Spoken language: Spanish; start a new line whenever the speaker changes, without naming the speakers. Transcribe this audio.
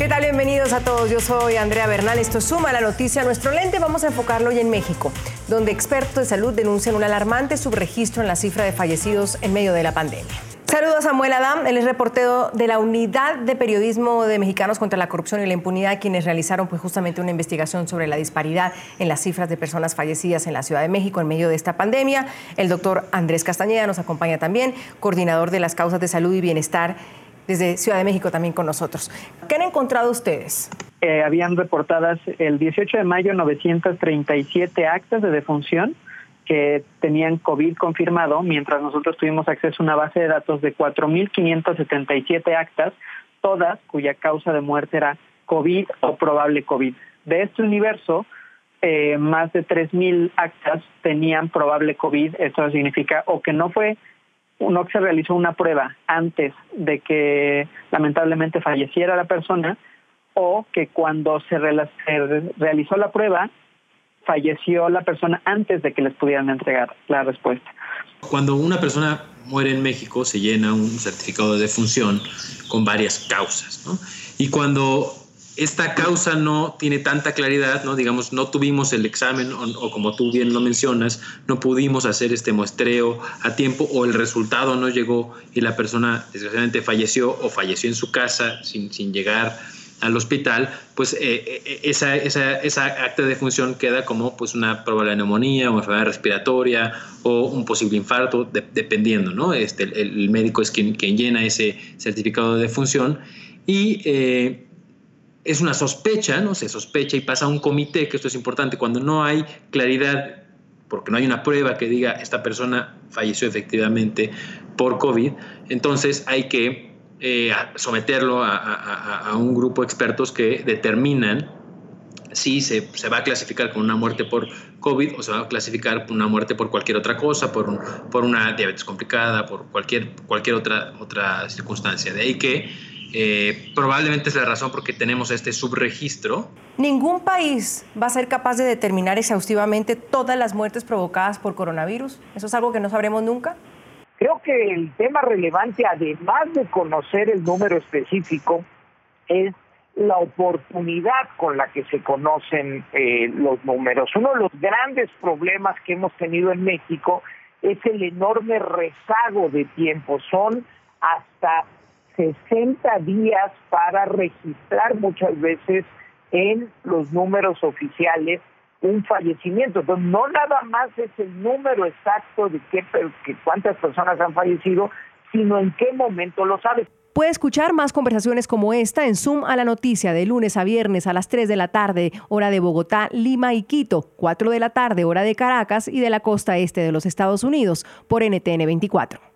¿Qué tal? Bienvenidos a todos. Yo soy Andrea Bernal. Esto suma la noticia. Nuestro lente vamos a enfocarlo hoy en México, donde expertos de salud denuncian un alarmante subregistro en la cifra de fallecidos en medio de la pandemia. Saludos a Samuel Adam, él es reportero de la Unidad de Periodismo de Mexicanos contra la Corrupción y la Impunidad, quienes realizaron pues, justamente una investigación sobre la disparidad en las cifras de personas fallecidas en la Ciudad de México en medio de esta pandemia. El doctor Andrés Castañeda nos acompaña también, coordinador de las causas de salud y bienestar desde Ciudad de México también con nosotros. ¿Qué han encontrado ustedes?
Eh, habían reportadas el 18 de mayo 937 actas de defunción que tenían COVID confirmado, mientras nosotros tuvimos acceso a una base de datos de 4.577 actas, todas cuya causa de muerte era COVID o probable COVID. De este universo, eh, más de 3.000 actas tenían probable COVID. Esto significa o que no fue, no se realizó una prueba antes de que lamentablemente falleciera la persona, o que cuando se realizó la prueba falleció la persona antes de que les pudieran entregar la respuesta.
Cuando una persona muere en México se llena un certificado de defunción con varias causas, ¿no? Y cuando esta causa no tiene tanta claridad, ¿no? digamos, no tuvimos el examen o, como tú bien lo mencionas, no pudimos hacer este muestreo a tiempo o el resultado no llegó y la persona desgraciadamente falleció o falleció en su casa sin, sin llegar al hospital, pues eh, eh, esa, esa, esa, acta de función queda como pues una probable neumonía o enfermedad respiratoria o un posible infarto, dependiendo, ¿no? Este, el, médico es quien, quien, llena ese certificado de defunción y eh, es una sospecha, ¿no? Se sospecha y pasa a un comité, que esto es importante, cuando no hay claridad, porque no hay una prueba que diga esta persona falleció efectivamente por COVID, entonces hay que eh, someterlo a, un grupo de expertos que determinan si se, va a clasificar como una muerte por COVID o se va a clasificar como una muerte por cualquier otra cosa, por, por una diabetes complicada, por cualquier, cualquier otra, otra circunstancia. De ahí que eh, probablemente es la razón por qué tenemos este subregistro.
¿Ningún país va a ser capaz de determinar exhaustivamente todas las muertes provocadas por coronavirus? ¿Eso es algo que no sabremos nunca?
Creo que el tema relevante, además de conocer el número específico, es la oportunidad con la que se conocen eh, los números. Uno de los grandes problemas que hemos tenido en México es el enorme rezago de tiempo. Son hasta 60 días para registrar muchas veces en los números oficiales un fallecimiento. Entonces, no nada más es el número exacto de qué, que cuántas personas han fallecido, sino en qué momento lo sabes.
Puede escuchar más conversaciones como esta en Zoom a la noticia de lunes a viernes a las 3 de la tarde, hora de Bogotá, Lima y Quito, 4 de la tarde, hora de Caracas y de la costa este de los Estados Unidos, por NTN 24.